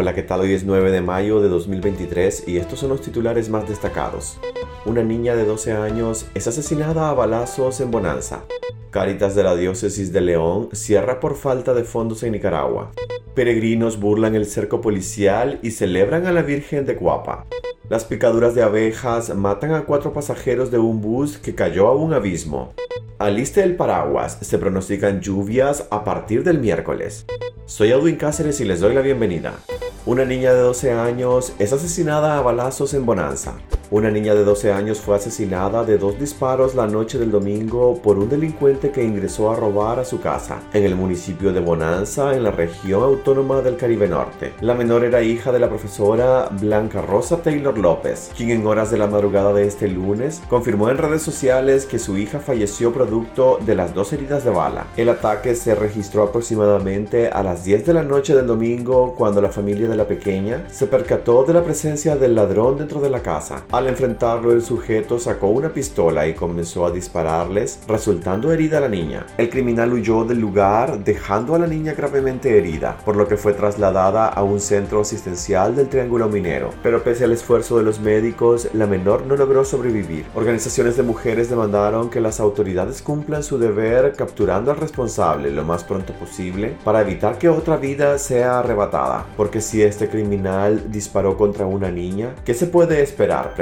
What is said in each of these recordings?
Hola, ¿qué tal? Hoy es 9 de mayo de 2023 y estos son los titulares más destacados. Una niña de 12 años es asesinada a balazos en Bonanza. Caritas de la Diócesis de León cierra por falta de fondos en Nicaragua. Peregrinos burlan el cerco policial y celebran a la Virgen de Cuapa. Las picaduras de abejas matan a cuatro pasajeros de un bus que cayó a un abismo. Aliste el paraguas, se pronostican lluvias a partir del miércoles. Soy Edwin Cáceres y les doy la bienvenida. Una niña de 12 años es asesinada a balazos en Bonanza. Una niña de 12 años fue asesinada de dos disparos la noche del domingo por un delincuente que ingresó a robar a su casa en el municipio de Bonanza, en la región autónoma del Caribe Norte. La menor era hija de la profesora Blanca Rosa Taylor López, quien en horas de la madrugada de este lunes confirmó en redes sociales que su hija falleció producto de las dos heridas de bala. El ataque se registró aproximadamente a las 10 de la noche del domingo cuando la familia de la pequeña se percató de la presencia del ladrón dentro de la casa. Al enfrentarlo, el sujeto sacó una pistola y comenzó a dispararles, resultando herida la niña. El criminal huyó del lugar, dejando a la niña gravemente herida, por lo que fue trasladada a un centro asistencial del Triángulo Minero. Pero pese al esfuerzo de los médicos, la menor no logró sobrevivir. Organizaciones de mujeres demandaron que las autoridades cumplan su deber capturando al responsable lo más pronto posible para evitar que otra vida sea arrebatada. Porque si este criminal disparó contra una niña, ¿qué se puede esperar?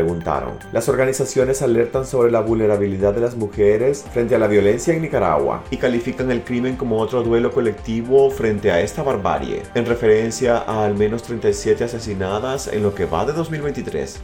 Las organizaciones alertan sobre la vulnerabilidad de las mujeres frente a la violencia en Nicaragua y califican el crimen como otro duelo colectivo frente a esta barbarie, en referencia a al menos 37 asesinadas en lo que va de 2023.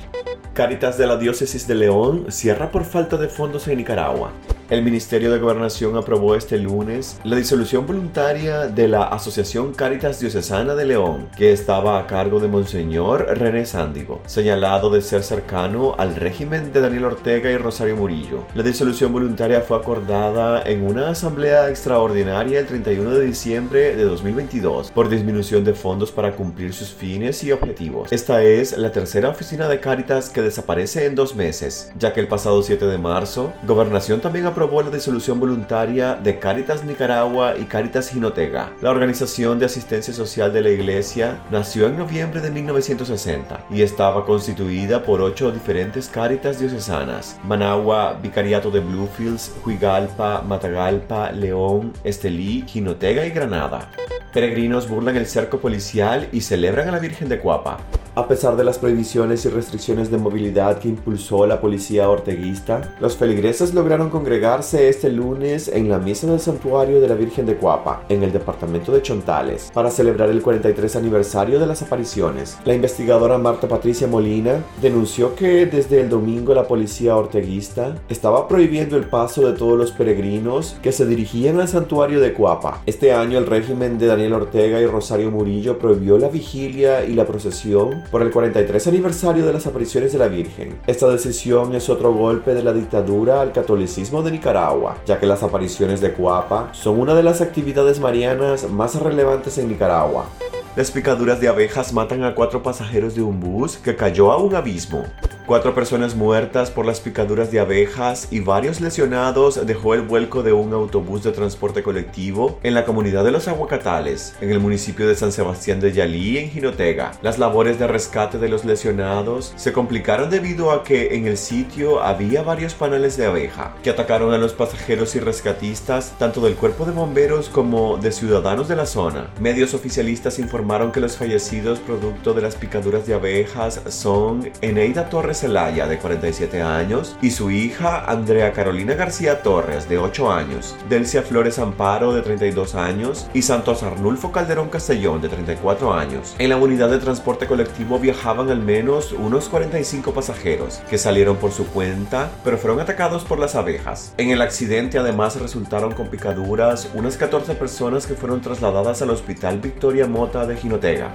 Caritas de la Diócesis de León cierra por falta de fondos en Nicaragua. El Ministerio de Gobernación aprobó este lunes la disolución voluntaria de la Asociación Caritas Diocesana de León, que estaba a cargo de Monseñor René Sándigo, señalado de ser cercano al régimen de Daniel Ortega y Rosario Murillo. La disolución voluntaria fue acordada en una asamblea extraordinaria el 31 de diciembre de 2022 por disminución de fondos para cumplir sus fines y objetivos. Esta es la tercera oficina de Caritas que desaparece en dos meses, ya que el pasado 7 de marzo, Gobernación también aprobó la disolución voluntaria de Caritas Nicaragua y Caritas Jinotega. La organización de asistencia social de la iglesia nació en noviembre de 1960 y estaba constituida por ocho diferentes Caritas diocesanas: Managua, Vicariato de Bluefields, Huigalpa, Matagalpa, León, Estelí, Jinotega y Granada. Peregrinos burlan el cerco policial y celebran a la Virgen de Cuapa. A pesar de las prohibiciones y restricciones de movilidad que impulsó la policía orteguista, los feligreses lograron congregarse este lunes en la misa del santuario de la Virgen de Cuapa, en el departamento de Chontales, para celebrar el 43 aniversario de las apariciones. La investigadora Marta Patricia Molina denunció que desde el domingo la policía orteguista estaba prohibiendo el paso de todos los peregrinos que se dirigían al santuario de Cuapa. Este año el régimen de Daniel Ortega y Rosario Murillo prohibió la vigilia y la procesión por el 43 aniversario de las apariciones de la Virgen. Esta decisión es otro golpe de la dictadura al catolicismo de Nicaragua, ya que las apariciones de Cuapa son una de las actividades marianas más relevantes en Nicaragua. Las picaduras de abejas matan a cuatro pasajeros de un bus que cayó a un abismo. Cuatro personas muertas por las picaduras de abejas y varios lesionados dejó el vuelco de un autobús de transporte colectivo en la comunidad de Los Aguacatales, en el municipio de San Sebastián de Yalí, en Jinotega. Las labores de rescate de los lesionados se complicaron debido a que en el sitio había varios paneles de abeja que atacaron a los pasajeros y rescatistas tanto del cuerpo de bomberos como de ciudadanos de la zona. Medios oficialistas informaron que los fallecidos producto de las picaduras de abejas son Eneida Torres Zelaya, de 47 años, y su hija Andrea Carolina García Torres, de 8 años, Delcia Flores Amparo, de 32 años, y Santos Arnulfo Calderón Castellón, de 34 años. En la unidad de transporte colectivo viajaban al menos unos 45 pasajeros, que salieron por su cuenta, pero fueron atacados por las abejas. En el accidente además resultaron con picaduras unas 14 personas que fueron trasladadas al Hospital Victoria Mota de Jinotega.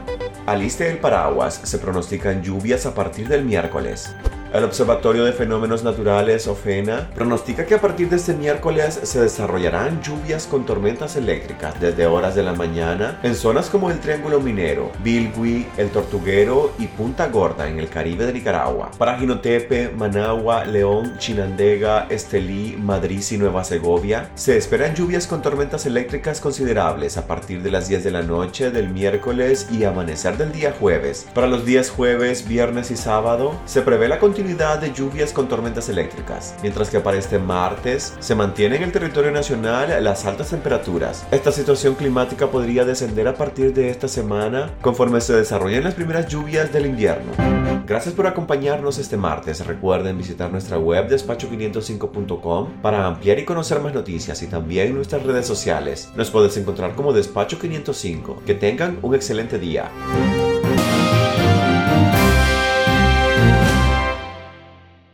Aliste el paraguas, se pronostican lluvias a partir del miércoles. El Observatorio de Fenómenos Naturales, OFENA, pronostica que a partir de este miércoles se desarrollarán lluvias con tormentas eléctricas desde horas de la mañana en zonas como el Triángulo Minero, Bilgui, El Tortuguero y Punta Gorda en el Caribe de Nicaragua. Para Jinotepe, Managua, León, Chinandega, Estelí, Madrid y Nueva Segovia, se esperan lluvias con tormentas eléctricas considerables a partir de las 10 de la noche del miércoles y amanecer del día jueves. Para los días jueves, viernes y sábado, se prevé la de lluvias con tormentas eléctricas, mientras que para este martes se mantiene en el territorio nacional las altas temperaturas. Esta situación climática podría descender a partir de esta semana conforme se desarrollen las primeras lluvias del invierno. Gracias por acompañarnos este martes. Recuerden visitar nuestra web despacho505.com para ampliar y conocer más noticias y también nuestras redes sociales. Nos puedes encontrar como Despacho 505. Que tengan un excelente día.